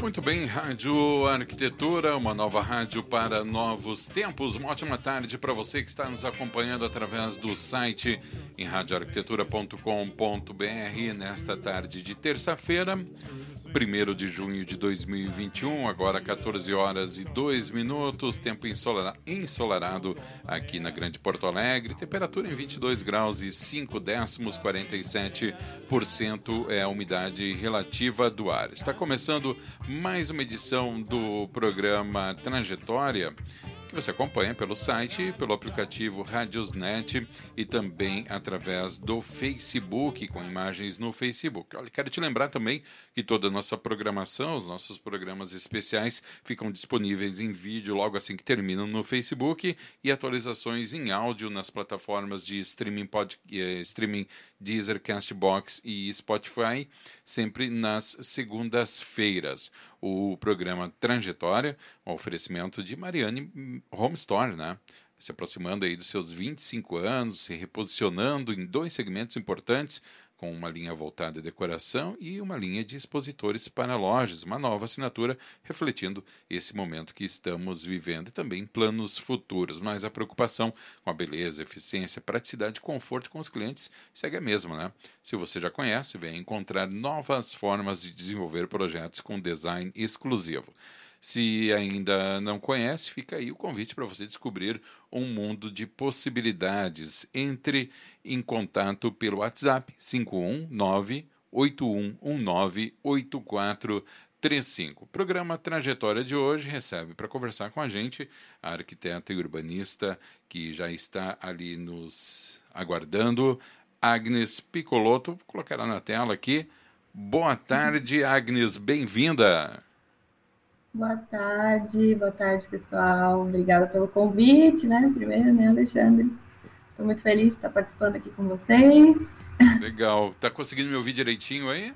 Muito bem, Rádio Arquitetura, uma nova rádio para novos tempos. Uma ótima tarde para você que está nos acompanhando através do site em radioarquitetura.com.br nesta tarde de terça-feira. 1 de junho de 2021, agora 14 horas e 2 minutos, tempo ensolarado aqui na Grande Porto Alegre, temperatura em 22 graus e 5 décimos, 47% é a umidade relativa do ar. Está começando mais uma edição do programa Trajetória você acompanha pelo site, pelo aplicativo Radiosnet e também através do Facebook, com imagens no Facebook. Olha, quero te lembrar também que toda a nossa programação, os nossos programas especiais, ficam disponíveis em vídeo logo assim que terminam no Facebook e atualizações em áudio nas plataformas de streaming, pod, eh, streaming Deezer, Castbox e Spotify, sempre nas segundas-feiras o programa Trajetória, um oferecimento de Mariane Home Store, né? Se aproximando aí dos seus 25 anos, se reposicionando em dois segmentos importantes, com uma linha voltada à decoração e uma linha de expositores para lojas, uma nova assinatura refletindo esse momento que estamos vivendo e também planos futuros. Mas a preocupação com a beleza, eficiência, praticidade e conforto com os clientes segue a mesma, né? Se você já conhece, vem encontrar novas formas de desenvolver projetos com design exclusivo. Se ainda não conhece, fica aí o convite para você descobrir um mundo de possibilidades. Entre em contato pelo WhatsApp 519 8119 8435. O programa Trajetória de hoje recebe para conversar com a gente a arquiteta e urbanista que já está ali nos aguardando, Agnes Picolotto. Vou colocar ela na tela aqui. Boa tarde, Agnes, bem-vinda. Boa tarde, boa tarde, pessoal. Obrigada pelo convite, né? Primeiro, né, Alexandre? Estou muito feliz de estar participando aqui com vocês. Legal. Tá conseguindo me ouvir direitinho aí?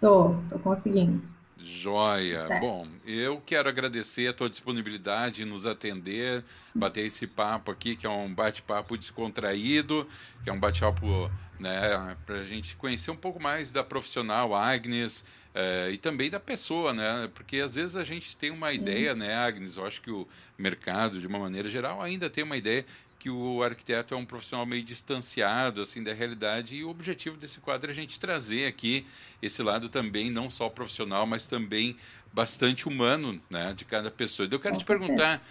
Tô, tô conseguindo. Joia. Certo. Bom, eu quero agradecer a tua disponibilidade em nos atender, bater esse papo aqui, que é um bate-papo descontraído, que é um bate-papo né, para a gente conhecer um pouco mais da profissional Agnes é, e também da pessoa, né? Porque às vezes a gente tem uma ideia, né, Agnes? Eu acho que o mercado, de uma maneira geral, ainda tem uma ideia que o arquiteto é um profissional meio distanciado assim da realidade e o objetivo desse quadro é a gente trazer aqui esse lado também não só profissional mas também bastante humano né de cada pessoa. Então, eu quero te perguntar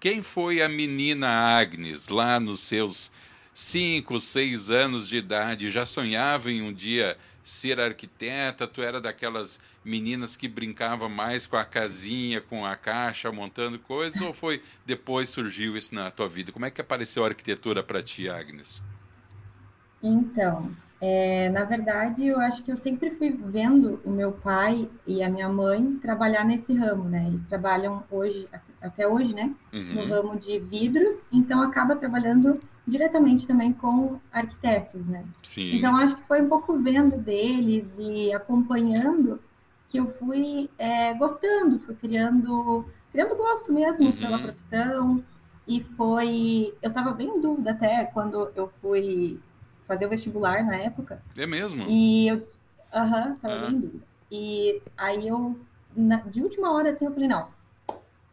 quem foi a menina Agnes lá nos seus cinco, seis anos de idade? Já sonhava em um dia ser arquiteta? Tu era daquelas meninas que brincava mais com a casinha, com a caixa, montando coisas? ou foi depois surgiu isso na tua vida? Como é que apareceu a arquitetura para ti, Agnes? Então, é, na verdade, eu acho que eu sempre fui vendo o meu pai e a minha mãe trabalhar nesse ramo, né? Eles trabalham hoje, até hoje, né? Uhum. No ramo de vidros, então acaba trabalhando diretamente também com arquitetos, né? Sim. Então acho que foi um pouco vendo deles e acompanhando que eu fui é, gostando, fui criando, criando gosto mesmo uhum. pela profissão e foi, eu estava bem em dúvida até quando eu fui fazer o vestibular na época. É mesmo? E eu, aham, uhum, tava ah. bem em dúvida. E aí eu, na, de última hora assim, eu falei não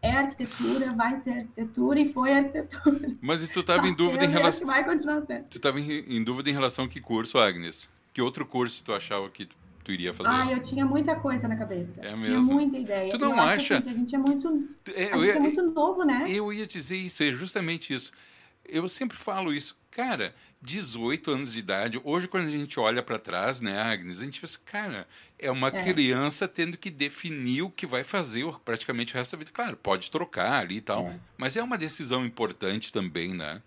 é arquitetura, vai ser arquitetura e foi arquitetura. Mas e tu estava em dúvida em relação. Vai continuar sendo. Tu estava em, em, dúvida em relação a que curso, Agnes? Que outro curso tu achava que tu iria fazer? Ah, eu tinha muita coisa na cabeça. É mesmo? Tinha muita ideia. Tu não eu acha? Assim, a gente é muito, é, a gente é muito novo, né? Eu ia dizer isso, é justamente isso. Eu sempre falo isso. Cara, 18 anos de idade. Hoje, quando a gente olha para trás, né, Agnes, a gente pensa, cara, é uma é. criança tendo que definir o que vai fazer praticamente o resto da vida. Claro, pode trocar ali e tal, é. mas é uma decisão importante também, né?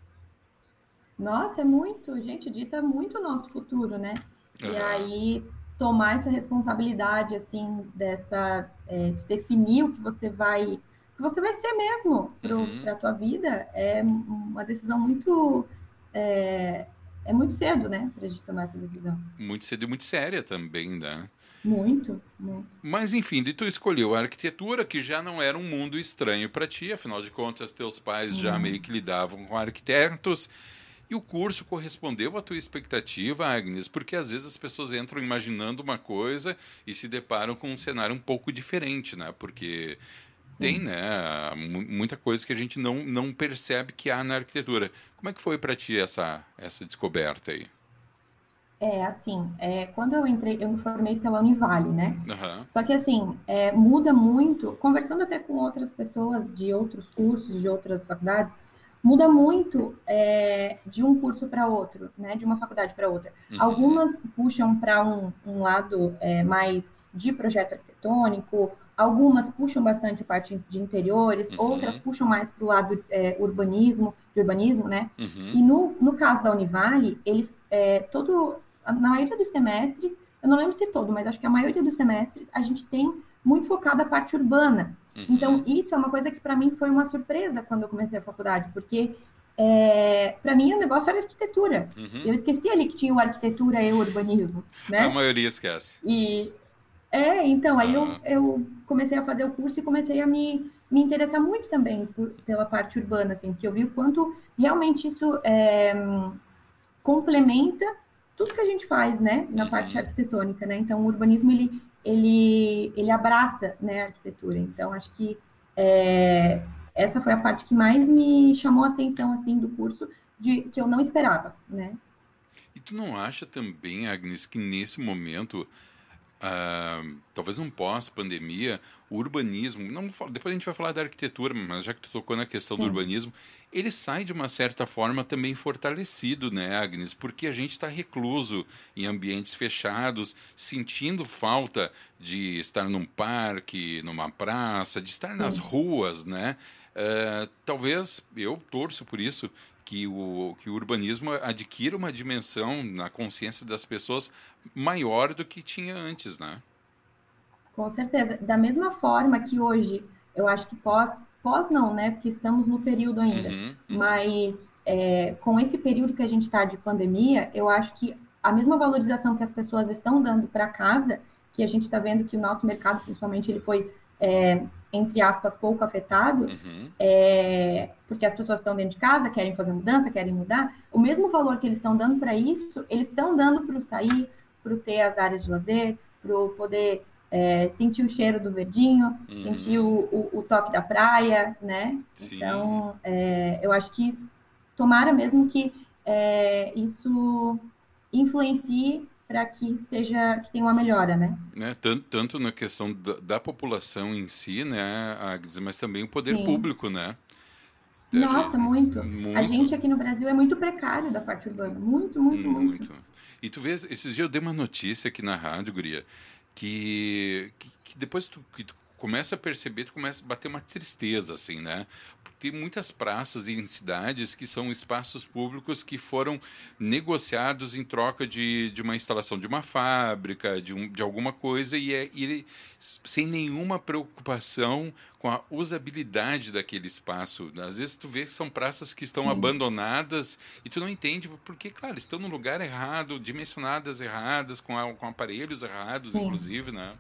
Nossa, é muito. Gente, dita muito o nosso futuro, né? Uhum. E aí, tomar essa responsabilidade, assim, dessa, é, de definir o que você vai, o que você vai ser mesmo para uhum. a tua vida, é uma decisão muito, é, é muito cedo, né, para a gente tomar essa decisão. Muito cedo e muito séria também, né? Muito, muito. Mas enfim, tu escolheu a arquitetura, que já não era um mundo estranho para ti, afinal de contas, teus pais já meio que lidavam com arquitetos. E o curso correspondeu à tua expectativa, Agnes? Porque às vezes as pessoas entram imaginando uma coisa e se deparam com um cenário um pouco diferente, né? Porque. Tem, né, muita coisa que a gente não, não percebe que há na arquitetura. Como é que foi para ti essa, essa descoberta aí? É, assim, é, quando eu entrei, eu me formei pela Univale, né? Uhum. Só que, assim, é, muda muito, conversando até com outras pessoas de outros cursos, de outras faculdades, muda muito é, de um curso para outro, né? De uma faculdade para outra. Uhum. Algumas puxam para um, um, lado é, mais de projeto arquitetônico, algumas puxam bastante a parte de interiores, uhum. outras puxam mais para o lado é, urbanismo, de urbanismo, né? Uhum. E no, no caso da Univale, eles é, todo na maioria dos semestres, eu não lembro se todo, mas acho que a maioria dos semestres a gente tem muito focado a parte urbana. Uhum. Então, isso é uma coisa que para mim foi uma surpresa quando eu comecei a faculdade, porque é, para mim o negócio era arquitetura. Uhum. Eu esqueci ali que tinha o arquitetura e o urbanismo. Né? A maioria esquece. E é, então, aí eu, eu comecei a fazer o curso e comecei a me, me interessar muito também por, pela parte urbana, assim, que eu vi o quanto realmente isso é, complementa tudo que a gente faz, né, na parte uhum. arquitetônica, né? Então, o urbanismo ele ele ele abraça, né, a arquitetura. Então, acho que é, essa foi a parte que mais me chamou a atenção assim do curso, de que eu não esperava, né? E tu não acha também, Agnes, que nesse momento Uh, talvez um pós-pandemia, o urbanismo, não, depois a gente vai falar da arquitetura, mas já que tu tocou na questão Sim. do urbanismo, ele sai de uma certa forma também fortalecido, né, Agnes? Porque a gente está recluso em ambientes fechados, sentindo falta de estar num parque, numa praça, de estar Sim. nas ruas, né? Uh, talvez eu torço por isso que o, que o urbanismo adquira uma dimensão na consciência das pessoas maior do que tinha antes, né? Com certeza. Da mesma forma que hoje, eu acho que pós, pós não, né? Porque estamos no período ainda. Uhum, uhum. Mas é, com esse período que a gente está de pandemia, eu acho que a mesma valorização que as pessoas estão dando para casa, que a gente está vendo que o nosso mercado, principalmente, ele foi é, entre aspas, pouco afetado, uhum. é, porque as pessoas estão dentro de casa, querem fazer mudança, querem mudar, o mesmo valor que eles estão dando para isso, eles estão dando para o sair, para ter as áreas de lazer, para poder é, sentir o cheiro do verdinho, uhum. sentir o, o, o, toque da praia, né? Sim. Então, é, eu acho que tomara mesmo que é, isso influencie para que seja que tenha uma melhora, né? né? Tanto, tanto na questão da, da, população em si, né, Agnes, mas também o poder Sim. público, né? Nossa, gente, muito. muito. A gente aqui no Brasil é muito precário da parte urbana, muito, muito, muito. muito. E tu vês, esses dias eu dei uma notícia aqui na rádio, Guria, que, que, que depois tu, que tu começa a perceber, tu começa a bater uma tristeza, assim, né? tem muitas praças em cidades que são espaços públicos que foram negociados em troca de, de uma instalação de uma fábrica, de, um, de alguma coisa, e, é, e sem nenhuma preocupação com a usabilidade daquele espaço. Às vezes tu vê que são praças que estão Sim. abandonadas e tu não entende porque, claro, estão no lugar errado, dimensionadas erradas, com, a, com aparelhos errados, sim. inclusive, né?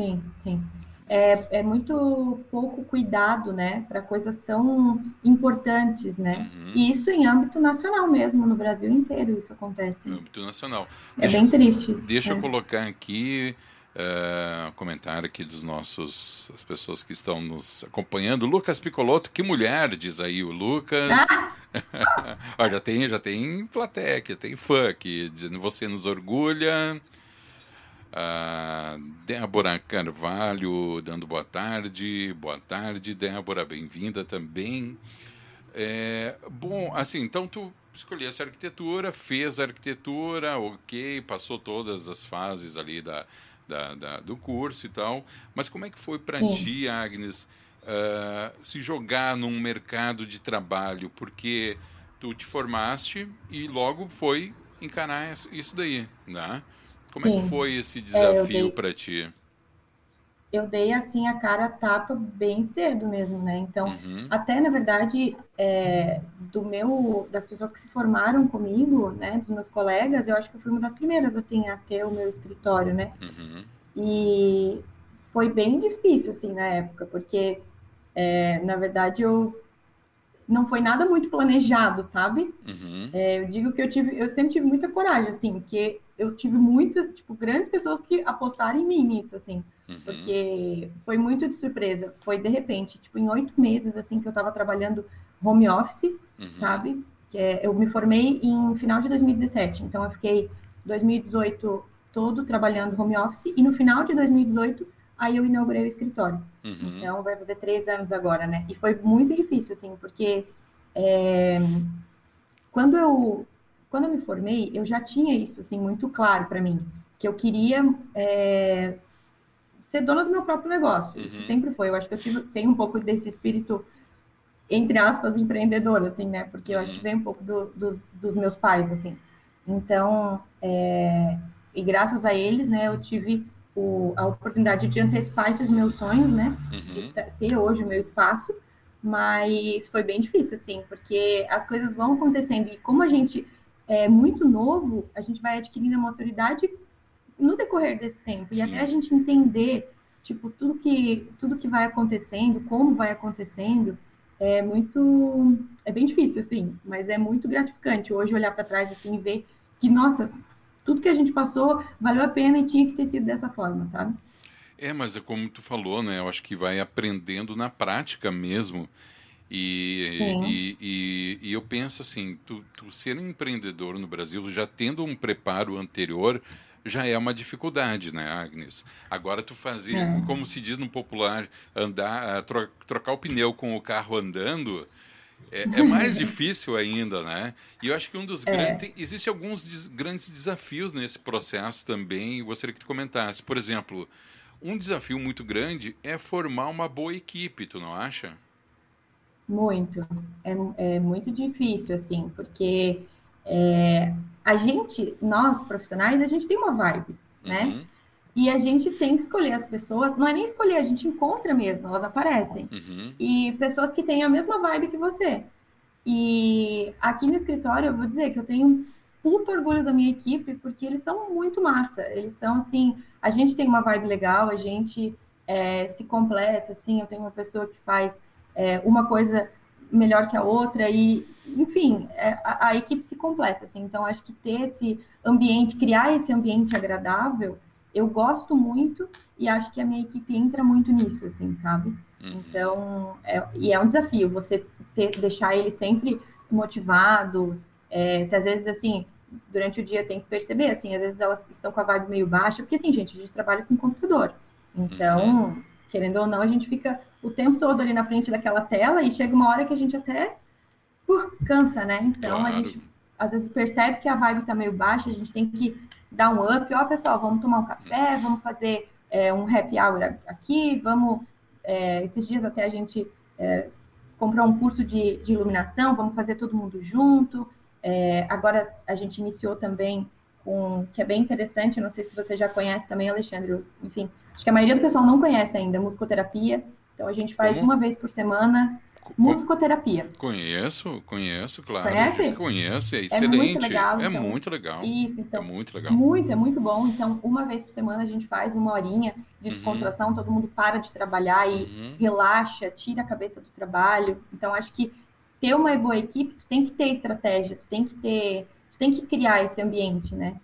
Sim, sim é, é muito pouco cuidado, né, para coisas tão importantes, né? Uhum. E isso em âmbito nacional mesmo, no Brasil inteiro isso acontece. No âmbito nacional. É deixa, bem triste. Deixa é. eu colocar aqui uh, comentário aqui dos nossos as pessoas que estão nos acompanhando. Lucas Picoloto, que mulher, diz aí o Lucas. Ah! já tem já tem plateia, aqui, tem fã aqui dizendo você nos orgulha. A Débora Carvalho dando boa tarde. Boa tarde, Débora, bem-vinda também. É, bom, assim, então tu escolhesse a arquitetura, fez a arquitetura, ok, passou todas as fases ali da, da, da do curso e tal, mas como é que foi para ti, Agnes, uh, se jogar num mercado de trabalho? Porque tu te formaste e logo foi encarar isso daí, né? Como Sim. é que foi esse é, desafio é, para ti? eu dei assim a cara a tapa bem cedo mesmo, né? Então, uhum. até na verdade, é, do meu, das pessoas que se formaram comigo, né, dos meus colegas, eu acho que eu fui uma das primeiras assim a ter o meu escritório, né? Uhum. E foi bem difícil assim na época, porque é, na verdade eu não foi nada muito planejado, sabe? Uhum. É, eu digo que eu tive, eu sempre tive muita coragem, assim, porque eu tive muitas, tipo, grandes pessoas que apostaram em mim nisso, assim. Uhum. Porque foi muito de surpresa. Foi de repente, tipo, em oito meses, assim, que eu estava trabalhando home office, uhum. sabe? Que é, eu me formei em final de 2017. Então, eu fiquei 2018 todo trabalhando home office. E no final de 2018, aí eu inaugurei o escritório. Uhum. Então, vai fazer três anos agora, né? E foi muito difícil, assim, porque... É, quando eu quando eu me formei, eu já tinha isso assim muito claro para mim, que eu queria é, ser dona do meu próprio negócio. Uhum. Isso sempre foi. Eu acho que eu tive, tenho um pouco desse espírito, entre aspas, empreendedor, assim, né? Porque eu acho que uhum. vem um pouco do, dos, dos meus pais, assim. Então, é, e graças a eles, né, eu tive o, a oportunidade de antecipar esses meus sonhos, né? Uhum. De ter hoje o meu espaço. Mas foi bem difícil, assim, porque as coisas vão acontecendo. E como a gente é muito novo, a gente vai adquirindo a maturidade no decorrer desse tempo. Sim. E até a gente entender, tipo, tudo que, tudo que vai acontecendo, como vai acontecendo, é muito. É bem difícil, assim, mas é muito gratificante hoje olhar para trás assim e ver que, nossa, tudo que a gente passou valeu a pena e tinha que ter sido dessa forma, sabe? É, mas é como tu falou, né? Eu acho que vai aprendendo na prática mesmo. E, e, e, e, eu penso assim, tu, tu ser um empreendedor no Brasil, já tendo um preparo anterior, já é uma dificuldade, né, Agnes? Agora tu fazer, é. como se diz no popular, andar, eh, tro trocar o pneu com o carro andando, é, é, mais difícil ainda, né? E eu acho que um dos é. grandes. Existem alguns des grandes desafios nesse processo também, eu gostaria que tu comentasse. Por exemplo, um desafio muito grande é formar uma boa equipe, tu não acha? Muito. É, é muito difícil, assim, porque é, a gente, nós profissionais, a gente tem uma vibe, né? E a gente tem que escolher as pessoas, não é nem escolher, a gente encontra mesmo, elas aparecem. Uhum. E pessoas que têm a mesma vibe que você. E aqui no escritório, eu vou dizer que eu tenho um puto orgulho da minha equipe, porque eles são muito massa. Eles são assim, a gente tem uma vibe legal, a gente é, se completa, assim, eu tenho uma pessoa que faz é, uma coisa melhor que a outra e enfim, é, a, a, equipe se completa, assim, então acho que ter esse ambiente, criar esse ambiente agradável, eu gosto muito e acho que a minha equipe entra muito nisso, assim, sabe? Uhum. Então, é, e é um desafio você ter, deixar eles sempre motivados, é, se às vezes, assim, durante o dia tem que perceber, assim, às vezes elas estão com a vibe meio baixa, porque, assim, gente, a gente trabalha com computador, então, uhum. querendo ou não, a gente fica o tempo todo ali na frente daquela tela e chega uma hora que a gente até uh, cansa, né? Então claro. a gente às vezes percebe que a vibe tá meio baixa, a gente tem que dar um up, ó, pessoal, vamos tomar um café, vamos fazer é, um happy hour aqui, vamos. É, esses dias até a gente é, comprou um curso de, de, iluminação, vamos fazer todo mundo junto. É, agora a gente iniciou também com, que é bem interessante, não sei se você já conhece também, Alexandre, enfim, acho que a maioria do pessoal não conhece ainda, musicoterapia. Então a gente faz uma vez por semana musicoterapia. Conheço, conheço, claro. Conhece? Conheço, é excelente. É muito legal. É então, muito legal. Isso, então. É muito legal. Muito, é muito bom. Então, uma vez por semana a gente faz uma horinha de uhum. descontração, uhum. todo mundo para de trabalhar e uhum. relaxa, tira a cabeça do trabalho. Então, acho que ter uma boa equipe, tu tem que ter estratégia, tu tem que ter, tu tem que criar esse ambiente, né?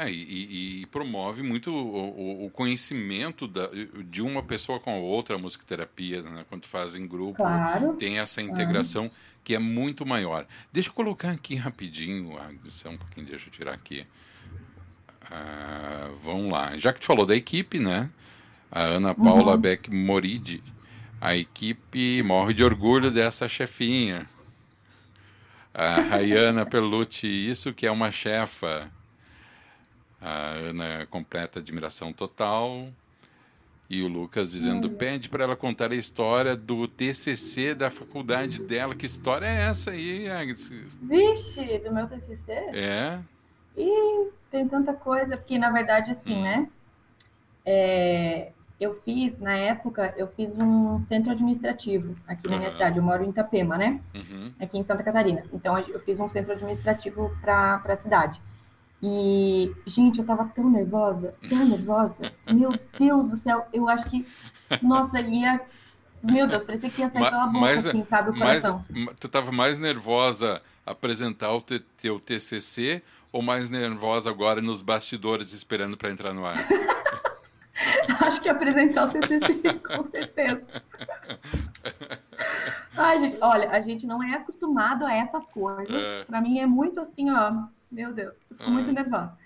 É, e, e, promove muito o, o, conhecimento da, de uma pessoa com a outra, a musicoterapia, né? quando faz em grupo, claro, tem essa integração que é muito maior. Deixa eu colocar aqui rapidinho, Agnes, um pouquinho, deixa eu tirar aqui. Ah, vamos lá. Já que tu falou da equipe, né? A Ana Paula uhum. Beck Moridi, a equipe morre de orgulho dessa chefinha. A Rayana Pelucci, isso que é uma chefa. A Ana completa admiração total. E o Lucas dizendo: pede para ela contar a história do TCC da faculdade dela. Que história é essa aí, Agnes? Vixe, do meu TCC? É. E tem tanta coisa, porque na verdade, assim, hum. né? É, eu fiz, na época, eu fiz um centro administrativo aqui na uhum. minha cidade. Eu moro em Itapema, né? Uhum. Aqui em Santa Catarina. Então, eu fiz um centro administrativo para a cidade. E, gente, eu tava tão nervosa, tão nervosa. Meu Deus do céu, eu acho que, nossa, ia. Meu Deus, parecia que ia sair pela boca, mas, assim, sabe, o coração. Mas, tu tava mais nervosa apresentar o teu TCC ou mais nervosa agora nos bastidores esperando para entrar no ar? Acho que apresentar o TCC, com certeza. Ai, gente, olha, a gente não é acostumado a essas coisas. É. Para mim é muito assim, ó, meu Deus, eu fico muito nervosa.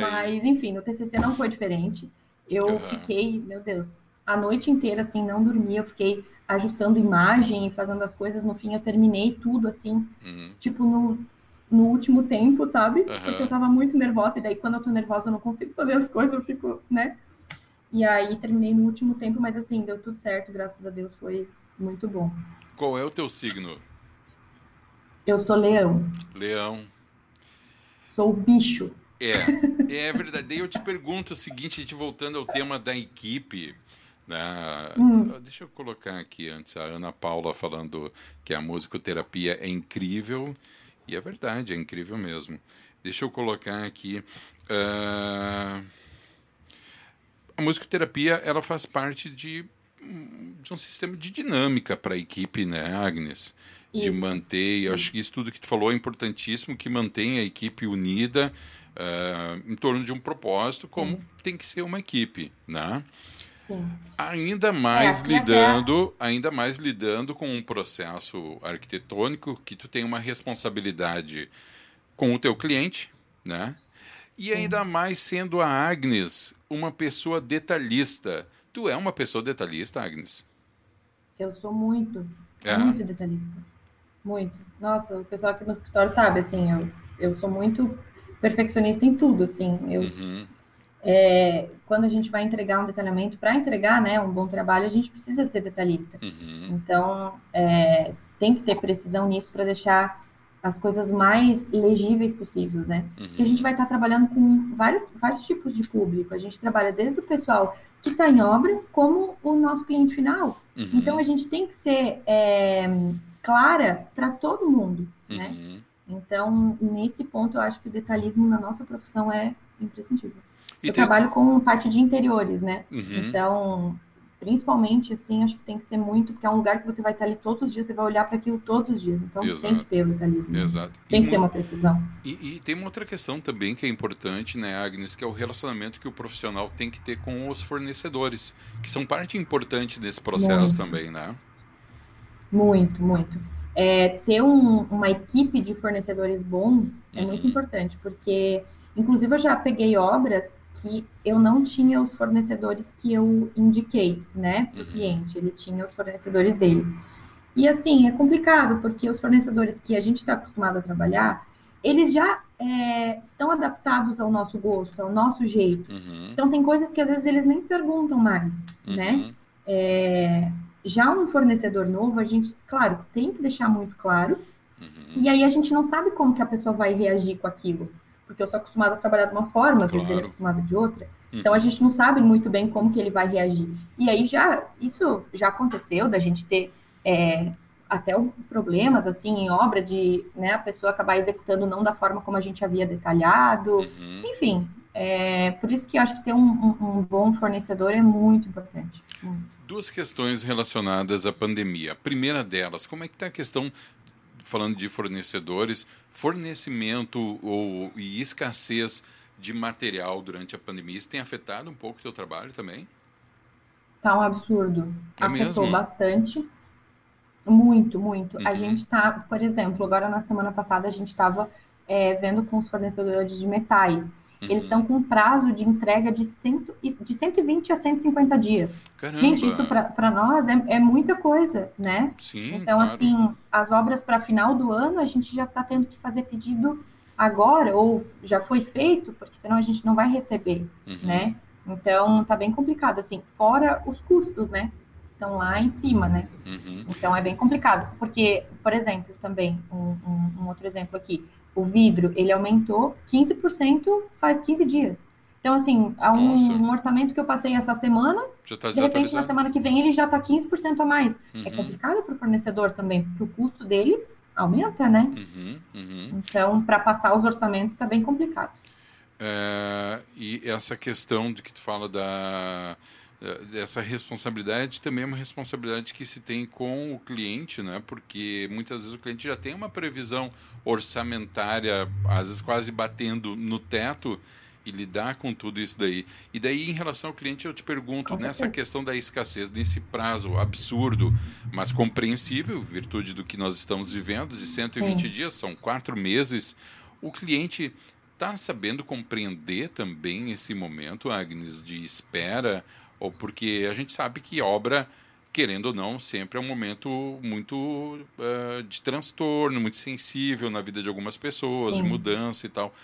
Mas, enfim, no TCC não foi diferente. Eu uhum. fiquei, meu Deus, a noite inteira, assim, não dormi. Eu fiquei ajustando imagem e fazendo as coisas. No fim, eu terminei tudo, assim, uhum. tipo, no, no último tempo, sabe? Porque eu tava muito nervosa. E daí, quando eu tô nervosa, eu não consigo fazer as coisas, eu fico, né? E aí, terminei no último tempo, mas, assim, deu tudo certo, graças a Deus, foi muito bom. Qual é o teu signo? Eu sou leão. Leão. Sou bicho. É, é verdade. Daí eu te pergunto o seguinte, a gente voltando ao tema da equipe. Né? Hum. Deixa eu colocar aqui antes a Ana Paula falando que a musicoterapia é incrível. E é verdade, é incrível mesmo. Deixa eu colocar aqui. Uh... A musicoterapia ela faz parte de, de um sistema de dinâmica para a equipe, né, Agnes? De manter. Eu acho que isso tudo que tu falou é importantíssimo, que mantém a equipe unida uh, em torno de um propósito, como Sim. tem que ser uma equipe, né? Sim. Ainda mais é, lidando, é... ainda mais lidando com um processo arquitetônico que tu tem uma responsabilidade com o teu cliente, né? E ainda mais sendo a Agnes uma pessoa detalhista. Tu é uma pessoa detalhista, Agnes? Eu sou muito, é. muito detalhista. Muito. Nossa, o pessoal aqui no escritório sabe, assim, eu, eu sou muito perfeccionista em tudo, assim. Eu, uhum. é, quando a gente vai entregar um detalhamento, para entregar né, um bom trabalho, a gente precisa ser detalhista. Uhum. Então, é, tem que ter precisão nisso para deixar as coisas mais legíveis possíveis, né? Uhum. E a gente vai estar trabalhando com vários, vários tipos de público. A gente trabalha desde o pessoal que está em obra, como o nosso cliente final. Uhum. Então, a gente tem que ser é, clara para todo mundo, né? uhum. né? Então, nesse ponto, eu acho que o detalhismo na nossa profissão é imprescindível. E eu tem... trabalho com parte de interiores, né? Uhum. Então, principalmente, assim, acho que tem que ser muito, porque é um lugar que você vai estar ali todos os dias, você vai olhar para aquilo todos os dias. Então, Exato. tem que ter o detalhismo. Exato. Tem e que ter uma precisão. E, e, tem uma outra questão também que é importante, né, Agnes, que é o relacionamento que o profissional tem que ter com os fornecedores, que são parte importante desse processo também, né? Muito, muito. É, ter um, uma equipe de fornecedores bons é muito uhum. importante, porque, inclusive, eu já peguei obras que eu não tinha os fornecedores que eu indiquei, né, para o uhum. cliente, ele tinha os fornecedores dele. E, assim, é complicado, porque os fornecedores que a gente está acostumado a trabalhar, eles já é, estão adaptados ao nosso gosto, ao nosso jeito. Uhum. Então, tem coisas que, às vezes, eles nem perguntam mais, né? uhum. né? É, já um fornecedor novo, a gente, claro, tem que deixar muito claro. Uhum. E aí a gente não sabe como que a pessoa vai reagir com aquilo. Porque eu sou acostumada a trabalhar de uma forma, às claro. vezes ele é acostumado de outra. Uhum. Então a gente não sabe muito bem como que ele vai reagir. E aí já, isso já aconteceu da gente ter é, até problemas assim em obra de né, a pessoa acabar executando não da forma como a gente havia detalhado. Uhum. Enfim, é, por isso que eu acho que ter um, um, um bom fornecedor é muito importante. Muito. Duas questões relacionadas à pandemia. A primeira delas, como é que está a questão, falando de fornecedores, fornecimento ou, e escassez de material durante a pandemia? Isso tem afetado um pouco o teu trabalho também? Tá um absurdo. É Afetou mesmo? bastante. Muito, muito. Uhum. A gente tá, por exemplo, agora na semana passada a gente estava é, vendo com os fornecedores de metais Uhum. Eles estão com prazo de entrega de, cento, de 120 a 150 dias. Caramba. Gente, isso para nós é, é, muita coisa, né? Sim, então, claro. assim, as obras para final do ano, a gente já está tendo que fazer pedido agora, ou já foi feito, porque senão a gente não vai receber, uhum. né? Então, tá bem complicado, assim, fora os custos, né? Estão lá em cima, né? Uhum. Então, é bem complicado, porque, por exemplo, também, um, um, um outro exemplo aqui, o vidro, ele aumentou 15% faz 15 dias. Então, assim, há um, um, orçamento que eu passei essa semana, tá de repente, na semana que vem, ele já está 15% a mais. É uhum. É complicado para o fornecedor também, porque o custo dele aumenta, né? Uhum, uhum. Então, para passar os orçamentos está bem complicado. É, e essa questão de que tu fala da essa responsabilidade também é uma responsabilidade que se tem com o cliente, né? Porque muitas vezes o cliente já tem uma previsão orçamentária, às vezes quase batendo no teto e lidar com tudo isso daí. E daí, em relação ao cliente, eu te pergunto, nessa questão da escassez, nesse prazo absurdo, mas compreensível, virtude do que nós estamos vivendo, de 120 Sim. dias, são quatro meses, o cliente está sabendo compreender também esse momento, Agnes, de espera, ou porque a gente sabe que obra querendo ou não, sempre é um momento muito uh, de transtorno, muito sensível na vida de algumas pessoas, Sim. de mudança e tal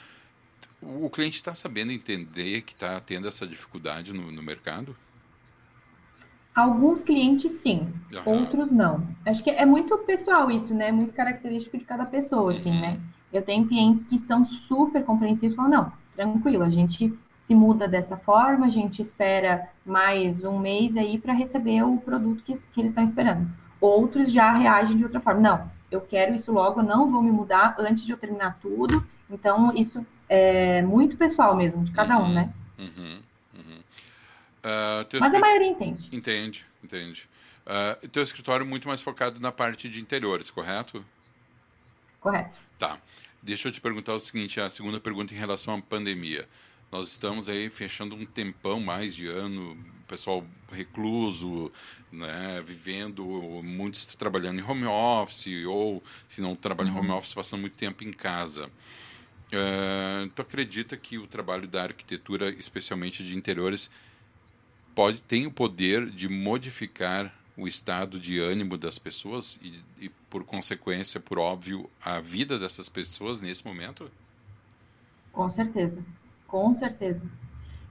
o cliente está sabendo entender que está tendo essa dificuldade no, no, mercado? Alguns clientes sim, uhum. outros não. Acho que é muito pessoal isso, né? Muito característico de cada pessoa, assim, uhum. né? Eu tenho clientes que são super compreensivos e falam, não, tranquilo, a gente se muda dessa forma, a gente espera mais um mês aí para receber o produto que, que eles estão esperando. Outros já reagem de outra forma. Não, eu quero isso logo, não vou me mudar antes de eu terminar tudo. Então, isso é muito pessoal mesmo, de cada uhum, um, né? Uhum, uhum. Uh, Mas a maioria entende. Entende, entende. Uh, teu escritório é muito mais focado na parte de interiores, correto? Correto. Tá. Deixa eu te perguntar o seguinte, a segunda pergunta em relação à pandemia. Nós estamos aí fechando um tempão mais de ano, pessoal recluso, né, vivendo, muitos trabalhando em home office, ou se não trabalham em home uhum. office, passando muito tempo em casa. Uh, tu acredita que o trabalho da arquitetura, especialmente de interiores, pode tem o poder de modificar o estado de ânimo das pessoas e, e, por consequência, por óbvio, a vida dessas pessoas nesse momento? Com certeza, com certeza.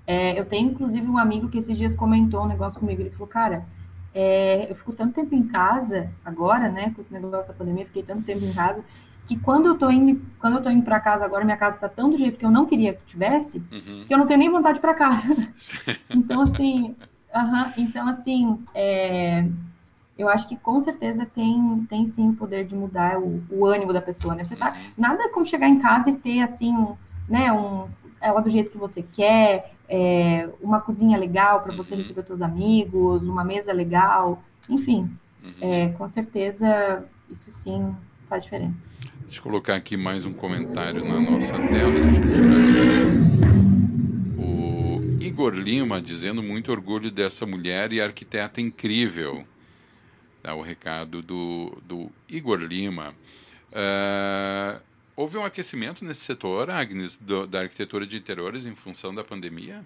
É, eu tenho, inclusive, um amigo que esses dias comentou um negócio comigo. Ele falou, cara, é, eu fico tanto tempo em casa agora, né, com esse negócio da pandemia, fiquei tanto tempo em casa, que quando eu tô indo, quando eu tô indo para casa agora, minha casa está tão do jeito que eu não queria que tivesse, uhum. que eu não tenho nem vontade para casa. então assim, então assim, é, eu acho que com certeza tem, tem sim o poder de mudar o, o ânimo da pessoa, né? Você tá, uhum. nada como chegar em casa e ter assim, um, né, um, ela do jeito que você quer, é, uma cozinha legal para você uhum. receber seus amigos, uma mesa legal, enfim, uhum. é, com certeza isso sim faz diferença. Deixa eu colocar aqui mais um comentário na nossa tela. Deixa eu tirar O Igor Lima dizendo muito orgulho dessa mulher e arquiteta incrível. Dá o recado do, do Igor Lima. Uh, houve um aquecimento nesse setor, Agnes, do, da arquitetura de interiores em função da pandemia?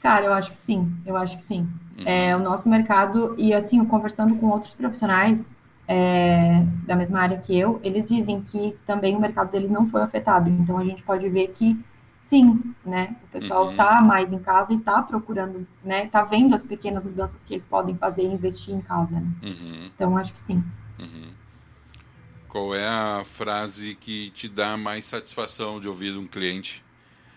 Cara, eu acho que sim, eu acho que sim. Uhum. É, o nosso mercado, e assim, conversando com outros profissionais, é, da mesma área que eu, eles dizem que também o mercado deles não foi afetado. Então a gente pode ver que sim, né? O pessoal está uhum. mais em casa e está procurando, né? Está vendo as pequenas mudanças que eles podem fazer e investir em casa. Né? Uhum. Então acho que sim. Uhum. Qual é a frase que te dá mais satisfação de ouvir um cliente?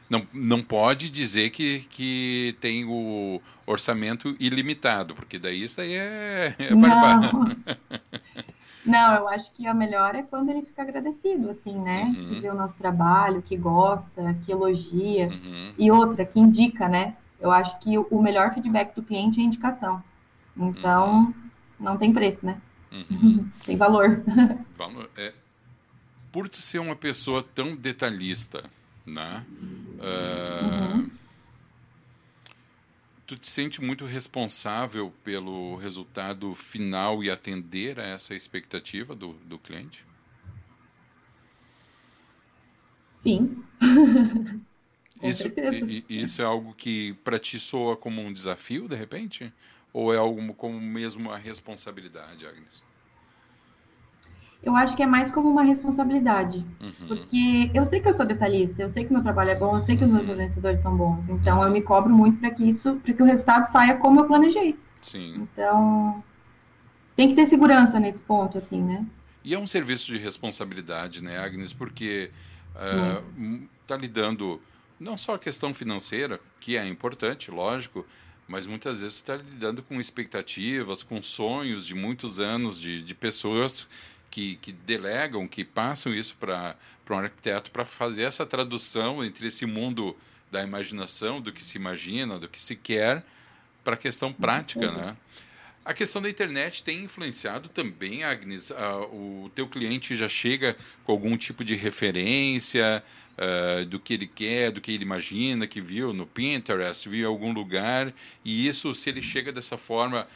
Não, não pode dizer que, que tem o orçamento ilimitado, porque daí isso aí é, é não. não, eu acho que a melhor é quando ele fica agradecido, assim, né? Uhum. Que vê o nosso trabalho, que gosta, que elogia. Uhum. E outra, que indica, né? Eu acho que o melhor feedback do cliente é a indicação. Então, uhum. não tem preço, né? Uhum. tem valor. Valor. É, por ser uma pessoa tão detalhista, né? Uh, uhum. Tu te sente muito responsável pelo resultado final e atender a essa expectativa do, do cliente? Sim. isso, isso é algo que para ti soa como um desafio, de repente? Ou é algo como mesmo a responsabilidade, Agnes? eu acho que é mais como uma responsabilidade. Uhum. Porque eu sei que eu sou detalhista, eu sei que meu trabalho é bom, eu sei que os meus fornecedores são bons. Então eu me cobro muito para que isso, para que o resultado saia como eu planejei. Sim. Então tem que ter segurança nesse ponto, assim, né? E é um serviço de responsabilidade, né, Agnes? Porque está uh, lidando não só a questão financeira, que é importante, lógico, mas muitas vezes tu está lidando com expectativas, com sonhos de muitos anos de, de pessoas que, que delegam, que passam isso para um arquiteto para fazer essa tradução entre esse mundo da imaginação, do que se imagina, do que se quer, para a questão prática, né? A questão da internet tem influenciado também, Agnes? O teu cliente já chega com algum tipo de referência uh, do que ele quer, do que ele imagina, que viu no Pinterest, viu em algum lugar, e isso, se ele chega dessa forma,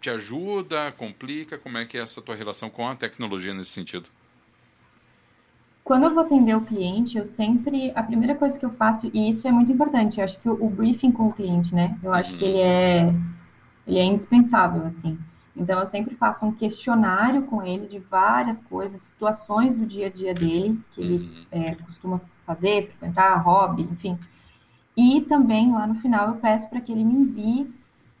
te ajuda, complica? Como é que é essa tua relação com a tecnologia nesse sentido? Quando eu vou atender o cliente, eu sempre. A primeira coisa que eu faço, e isso é muito importante, eu acho que o, o briefing com o cliente, né? Eu acho uhum. que ele é ele é indispensável, assim. Então, eu sempre faço um questionário com ele de várias coisas, situações do dia a dia dele, que ele uhum. é, costuma fazer, frequentar, hobby, enfim. E também, lá no final, eu peço para que ele me envie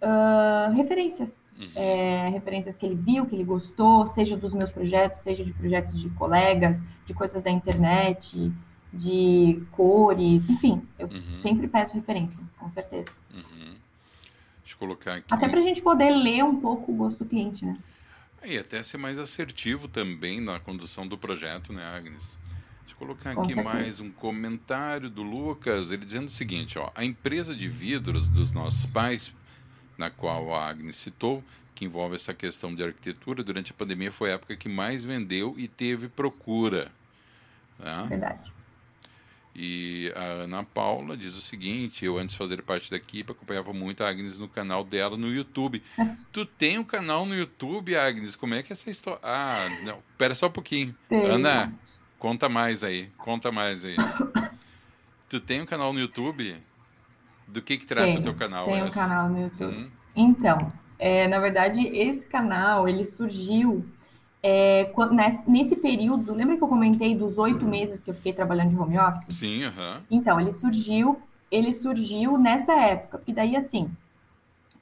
uh, referências. Uhum. É, referências que ele viu, que ele gostou, seja dos meus projetos, seja de projetos de colegas, de coisas da internet, de cores, enfim. Eu uhum. sempre peço referência, com certeza. Uhum. Deixa eu colocar aqui. Até para a gente poder ler um pouco o gosto do cliente, né? E até ser mais assertivo também na condução do projeto, né, Agnes? Deixa eu colocar aqui mais um comentário do Lucas, ele dizendo o seguinte, ó, a empresa de vidros dos nossos pais, na qual a Agnes citou, que envolve essa questão de arquitetura, durante a pandemia foi a época que mais vendeu e teve procura. Né? Verdade. E a Ana Paula diz o seguinte: eu antes de fazer parte da equipe acompanhava muito a Agnes no canal dela no YouTube. tu tem um canal no YouTube, Agnes? Como é que é essa história? Ah, não, pera só um pouquinho. Tem. Ana, conta mais aí, conta mais aí. tu tem um canal no YouTube? Do que que trata o teu canal? Tem um canal no YouTube. Hum. Então, é, na verdade, esse canal ele surgiu é, nesse período, lembra que eu comentei dos oito meses que eu fiquei trabalhando de home office? Sim, aham. Então, ele surgiu, ele surgiu nessa época, e daí assim,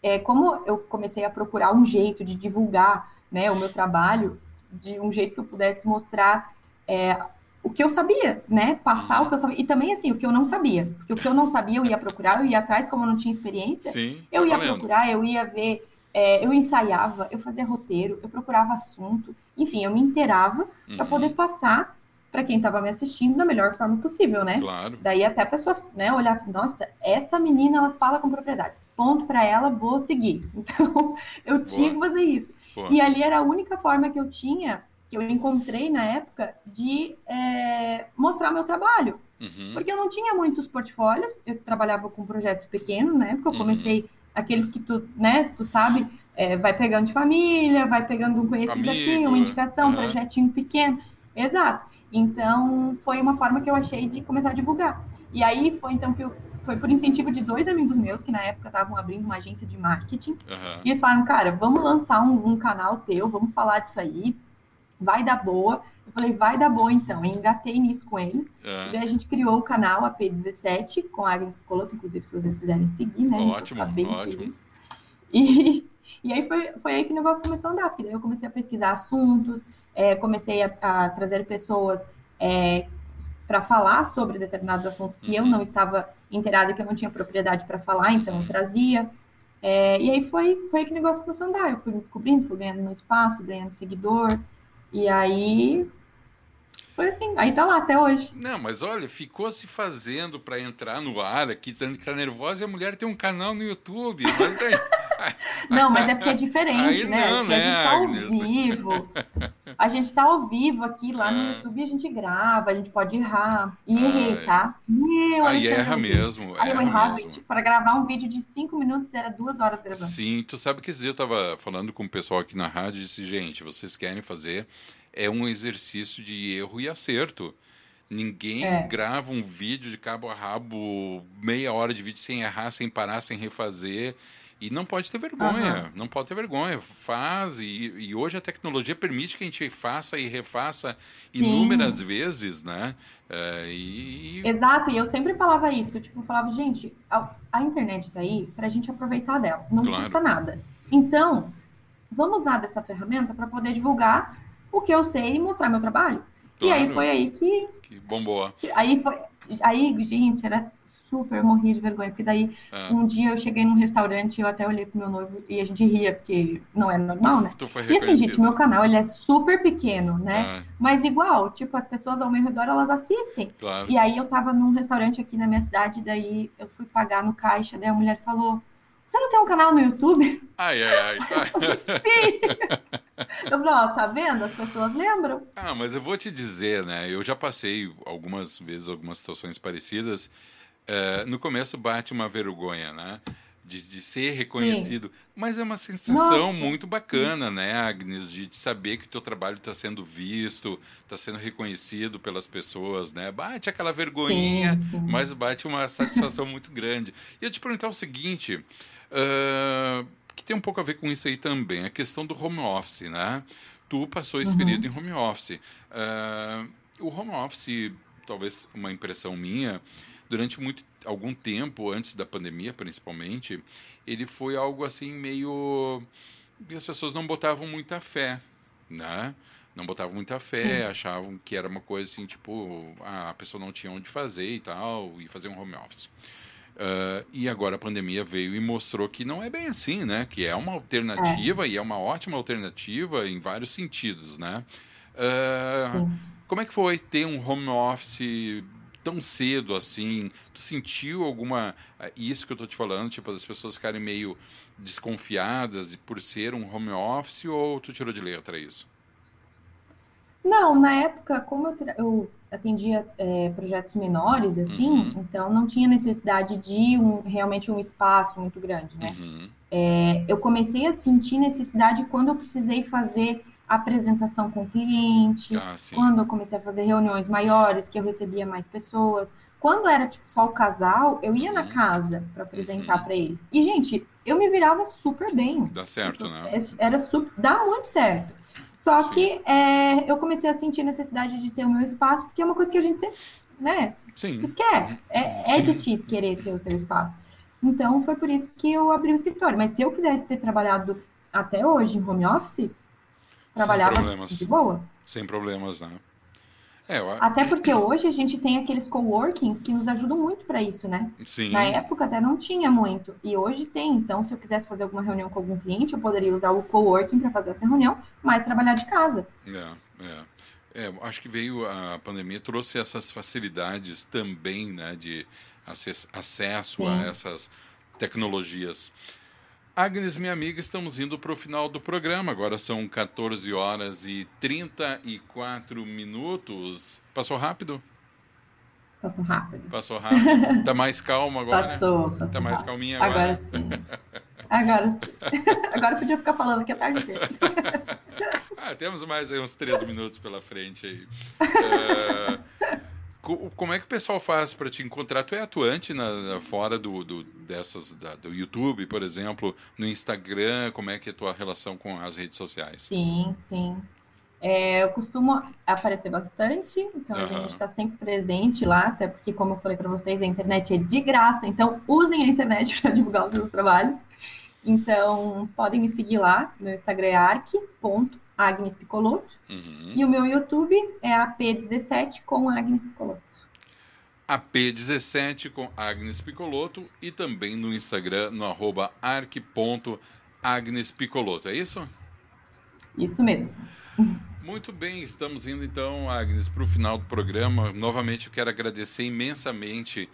é, como eu comecei a procurar um jeito de divulgar né, o meu trabalho, de um jeito que eu pudesse mostrar é, o que eu sabia, né? Passar uhum. o que eu sabia. E também, assim, o que eu não sabia. Porque o que eu não sabia, eu ia procurar, eu ia atrás, como eu não tinha experiência. Sim, eu ia valendo. procurar, eu ia ver, é, eu ensaiava, eu fazia roteiro, eu procurava assunto. Enfim, eu me inteirava uhum. para poder passar para quem estava me assistindo da melhor forma possível, né? Claro. Daí até a pessoa, né, olhar, nossa, essa menina ela fala com propriedade. Ponto para ela, vou seguir. Então, eu Boa. tinha que fazer isso. Boa. E ali era a única forma que eu tinha, que eu encontrei na época, de é, mostrar meu trabalho. Uhum. Porque eu não tinha muitos portfólios, eu trabalhava com projetos pequenos, né? Porque eu uhum. Aqueles que tu, né, tu sabe, é, vai pegando de família, vai pegando um conhecido Amigo, aqui, uma indicação, um projetinho pequeno. Exato. Então, foi uma forma que eu achei de começar a divulgar. E aí foi então que eu, foi por incentivo de dois amigos meus que na época estavam abrindo uma agência de marketing. Uhum. E eles falaram, cara, vamos lançar um, um, canal teu, vamos falar disso aí, vai dar boa. Eu falei, vai dar boa então. E engatei nisso com eles. Uhum. E daí a gente criou o canal AP17 com a Agnes Picoloto, inclusive, se vocês quiserem seguir, né? Ótimo, ótimo. Feliz. E, e aí foi, foi aí que o negócio começou a andar, porque daí eu comecei a pesquisar assuntos, é, comecei a, a, trazer pessoas é, para falar sobre determinados assuntos que eu uhum. não estava inteirada, que eu não tinha propriedade para falar, então eu trazia. É, e aí foi, foi aí que o negócio começou a andar. Eu fui me descobrindo, fui ganhando meu espaço, ganhando seguidor. E aí foi assim, aí tá lá até hoje. Não, mas olha, ficou se fazendo para entrar no ar aqui, dizendo que tá nervosa e a mulher tem um canal no YouTube. Mas daí... não, mas é porque é diferente, né? Não, porque né, a gente tá Agnes? ao vivo. A gente tá ao vivo aqui, lá no ah. YouTube a gente grava, a gente pode errar. E errei, tá? Meu, aí erra mesmo. Aí eu errava, para gravar um vídeo de cinco minutos era duas horas gravando. Sim, tu sabe que esse dia eu tava falando com o pessoal aqui na rádio e disse, gente, vocês querem fazer é um exercício de erro e acerto. Ninguém é. grava um vídeo de cabo a rabo, meia hora de vídeo sem errar, sem parar, sem refazer. E não pode ter vergonha, uhum. não pode ter vergonha. Faz, e, e, hoje a tecnologia permite que a gente faça e refaça Sim. inúmeras vezes, né? É, e... Exato, e eu sempre falava isso, tipo, eu falava, gente, a, a internet tá aí para a gente aproveitar dela, não claro. custa nada. Então, vamos usar dessa ferramenta para poder divulgar o que eu sei e mostrar meu trabalho. Claro. E aí foi aí que. Que bombou. Aí foi. Aí, gente, era super, morria de vergonha, porque daí ah. um dia eu cheguei num restaurante, eu até olhei pro meu noivo e a gente ria, porque não é normal, né? Tu foi e assim, gente, meu canal, ele é super pequeno, né? Ah. Mas igual, tipo, as pessoas ao meu redor, elas assistem. Claro. E aí eu tava num restaurante aqui na minha cidade, daí eu fui pagar no caixa, daí a mulher falou, você não tem um canal no YouTube? Ai, ai, ai. Sim! Eu falei, ó, tá vendo? As pessoas lembram. Ah, mas eu vou te dizer, né? Eu já passei algumas vezes algumas situações parecidas. Uh, no começo bate uma vergonha, né? De, de ser reconhecido. Sim. Mas é uma sensação Nossa. muito bacana, Sim. né, Agnes? De, de, saber que o teu trabalho está sendo visto, está sendo reconhecido pelas pessoas, né? Bate aquela vergonhinha, Sim, mas bate uma satisfação muito grande. E eu te perguntar o seguinte. Uh, que tem um pouco a ver com isso aí também, a questão do home office, né? Tu passou esse uhum. período em home office. Uh, o home office, talvez uma impressão minha, durante muito algum tempo antes da pandemia, principalmente, ele foi algo assim meio que as pessoas não botavam muita fé, né? Não botavam muita fé, Sim. achavam que era uma coisa assim, tipo, ah, a pessoa não tinha onde fazer e tal, e fazer um home office. Uh, e agora a pandemia veio e mostrou que não é bem assim, né? Que é uma alternativa é. e é uma ótima alternativa em vários sentidos, né? Uh, como é que foi ter um home office tão cedo assim? Tu sentiu alguma. Uh, isso que eu tô te falando, tipo, as pessoas ficarem meio desconfiadas por ser um home office ou tu tirou de letra isso? Não, na época, como eu, eu atendia é, projetos menores, assim, uhum. então não tinha necessidade de um, realmente um espaço muito grande, né? Uhum. É, eu comecei a sentir necessidade quando eu precisei fazer apresentação com o cliente, ah, quando eu comecei a fazer reuniões maiores, que eu recebia mais pessoas. Quando era tipo só o casal, eu ia uhum. na casa para apresentar uhum. para eles. E gente, eu me virava super bem. Dá certo, tipo, né? É, era super, dá muito certo. Só Sim. que é, eu comecei a sentir necessidade de ter o meu espaço, porque é uma coisa que a gente sempre, né? Sim. Tu quer. É, é de ti querer ter o teu espaço. Então, foi por isso que eu abri o escritório. Mas se eu quisesse ter trabalhado até hoje em home office, trabalhava de boa. Sem problemas, né? É, eu... Até porque hoje a gente tem aqueles coworkings que nos ajudam muito para isso, né? Sim. Na época até não tinha muito. E hoje tem. Então, se eu quisesse fazer alguma reunião com algum cliente, eu poderia usar o coworking para fazer essa reunião, mas trabalhar de casa. É, é. É, acho que veio a pandemia, trouxe essas facilidades também, né, de acesso Sim. a essas tecnologias. Agnes, minha amiga, estamos indo para o final do programa. Agora são 14 horas e 34 minutos. Passou rápido? Passou rápido. Passou rápido. Tá mais calma agora? Passou, passou Tá mais rápido. calminha agora? Agora sim. Agora sim. Agora podia ficar falando que é tarde. ah, temos mais aí uns três minutos pela frente aí. Uh, como é que o pessoal faz para te encontrar? Tu é atuante na, fora do, do, dessas, da, do YouTube, por exemplo, no Instagram? Como é que é a tua relação com as redes sociais? Sim, sim. É, eu costumo aparecer bastante, então uhum. a gente está sempre presente lá, até porque, como eu falei para vocês, a internet é de graça, então usem a internet para divulgar os seus trabalhos. Então, podem me seguir lá, meu Instagram é arc.com Agnes Picoloto. Uhum. E o meu YouTube é AP17 com Agnes Picoloto. AP17 com Agnes Picoloto e também no Instagram no arroba arc.agnespicoloto, é isso? Isso mesmo. Muito bem, estamos indo então, Agnes, para o final do programa. Novamente eu quero agradecer imensamente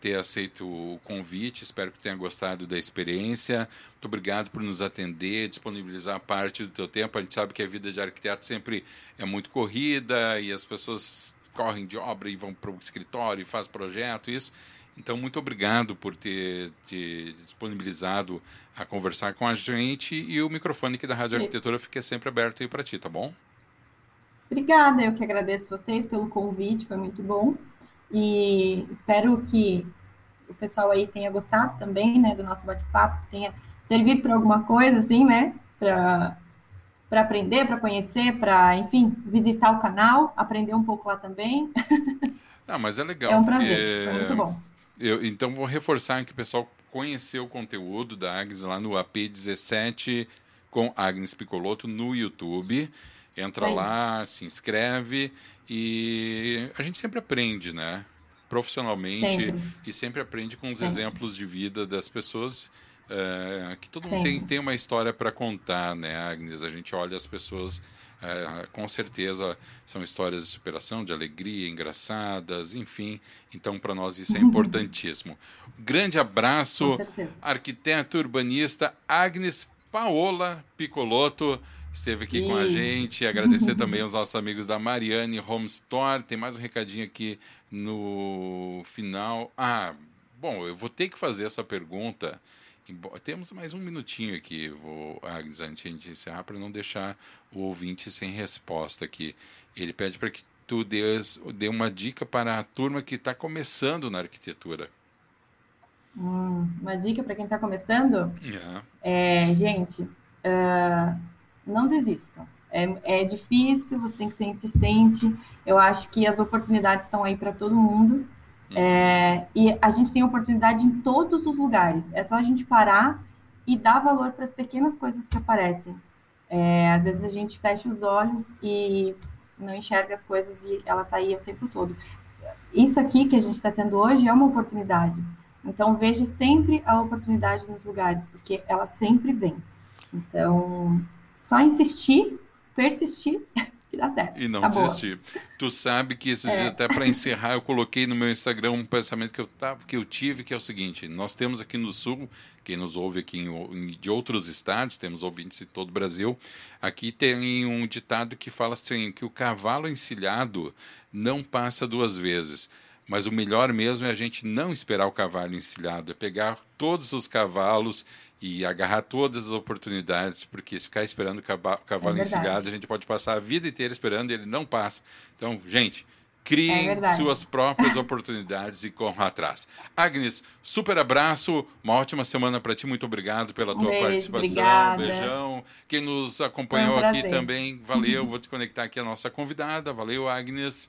ter aceito o convite. Espero que tenha gostado da experiência. Muito obrigado por nos atender, disponibilizar parte do teu tempo. A gente sabe que a vida de arquiteto sempre é muito corrida e as pessoas correm de obra e vão para o escritório e fazem projeto, isso. Então, muito obrigado por ter, ter, disponibilizado a conversar com a gente e o microfone aqui da Rádio Arquitetura fica sempre aberto aí para ti, tá bom? Obrigada, eu que agradeço vocês pelo convite, foi muito bom. E espero que o pessoal aí tenha gostado também, né, do nosso bate-papo, tenha servido para alguma coisa, assim, né, para para aprender, para conhecer, para, enfim, visitar o canal, aprender um pouco lá também. Ah, mas é legal. É um prazer, é muito bom. Eu, então, vou reforçar que o pessoal conheceu o conteúdo da Agnes lá no AP17 com Agnes Picoloto no YouTube. Entra Sim. lá, se inscreve e a gente sempre aprende, né? Profissionalmente sempre. e sempre aprende com os sempre. exemplos de vida das pessoas. É, que todo mundo tem, tem uma história para contar, né, Agnes? A gente olha as pessoas é, com certeza são histórias de superação, de alegria, engraçadas, enfim. Então, para nós isso é importantíssimo. Grande abraço, arquiteto urbanista Agnes Paola Picoloto esteve aqui Sim. com a gente. Agradecer também aos nossos amigos da Mariane Home Store. Tem mais um recadinho aqui no final. Ah, bom, eu vou ter que fazer essa pergunta temos mais um minutinho aqui, vou, Agnes, antes de a gente encerrar, para não deixar o ouvinte sem resposta aqui. Ele pede para que tu dês, dê uma dica para a turma que está começando na arquitetura. Hum, uma dica para quem está começando? É, gente, uh, não desistam. É, é difícil, você tem que ser insistente. Eu acho que as oportunidades estão aí para todo mundo. É, e a gente tem oportunidade em todos os lugares. É só a gente parar e dar valor para as pequenas coisas que aparecem. É, às vezes a gente fecha os olhos e não enxerga as coisas e ela está aí o tempo todo. Isso aqui que a gente está tendo hoje é uma oportunidade. Então veja sempre a oportunidade nos lugares, porque ela sempre vem. Então, só insistir, persistir e dá certo. E não tá desistir. Boa. Tu sabe que esses é. dias, até para encerrar, eu coloquei no meu Instagram um pensamento que eu, tava, que eu tive, que é o seguinte: nós temos aqui no Sul, quem nos ouve aqui em, em, de outros estados, temos ouvintes de todo o Brasil, aqui tem um ditado que fala assim: que o cavalo encilhado não passa duas vezes. Mas o melhor mesmo é a gente não esperar o cavalo encilhado, é pegar todos os cavalos e agarrar todas as oportunidades, porque se ficar esperando o cavalo é encilhado, a gente pode passar a vida inteira esperando e ele não passa. Então, gente, criem é suas próprias oportunidades e corram atrás. Agnes, super abraço, uma ótima semana para ti, muito obrigado pela tua beijo, participação, obrigada. beijão. Quem nos acompanhou um aqui também, valeu, vou desconectar aqui a nossa convidada, valeu Agnes.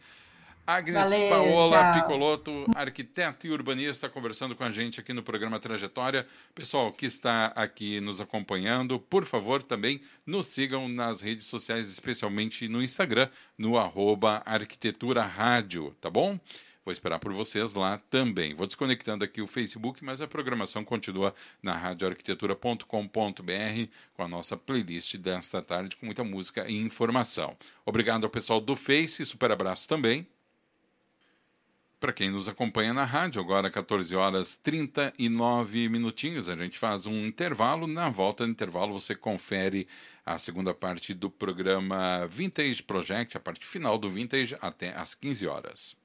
Agnes Valeu, Paola tchau. Picoloto, arquiteta e urbanista, conversando com a gente aqui no programa Trajetória. Pessoal que está aqui nos acompanhando, por favor, também nos sigam nas redes sociais, especialmente no Instagram, no arroba Arquitetura Rádio, tá bom? Vou esperar por vocês lá também. Vou desconectando aqui o Facebook, mas a programação continua na radioarquitetura.com.br com a nossa playlist desta tarde com muita música e informação. Obrigado ao pessoal do Face, super abraço também. Para quem nos acompanha na rádio, agora 14 horas 39 minutinhos, a gente faz um intervalo. Na volta do intervalo, você confere a segunda parte do programa Vintage Project, a parte final do Vintage, até às 15 horas.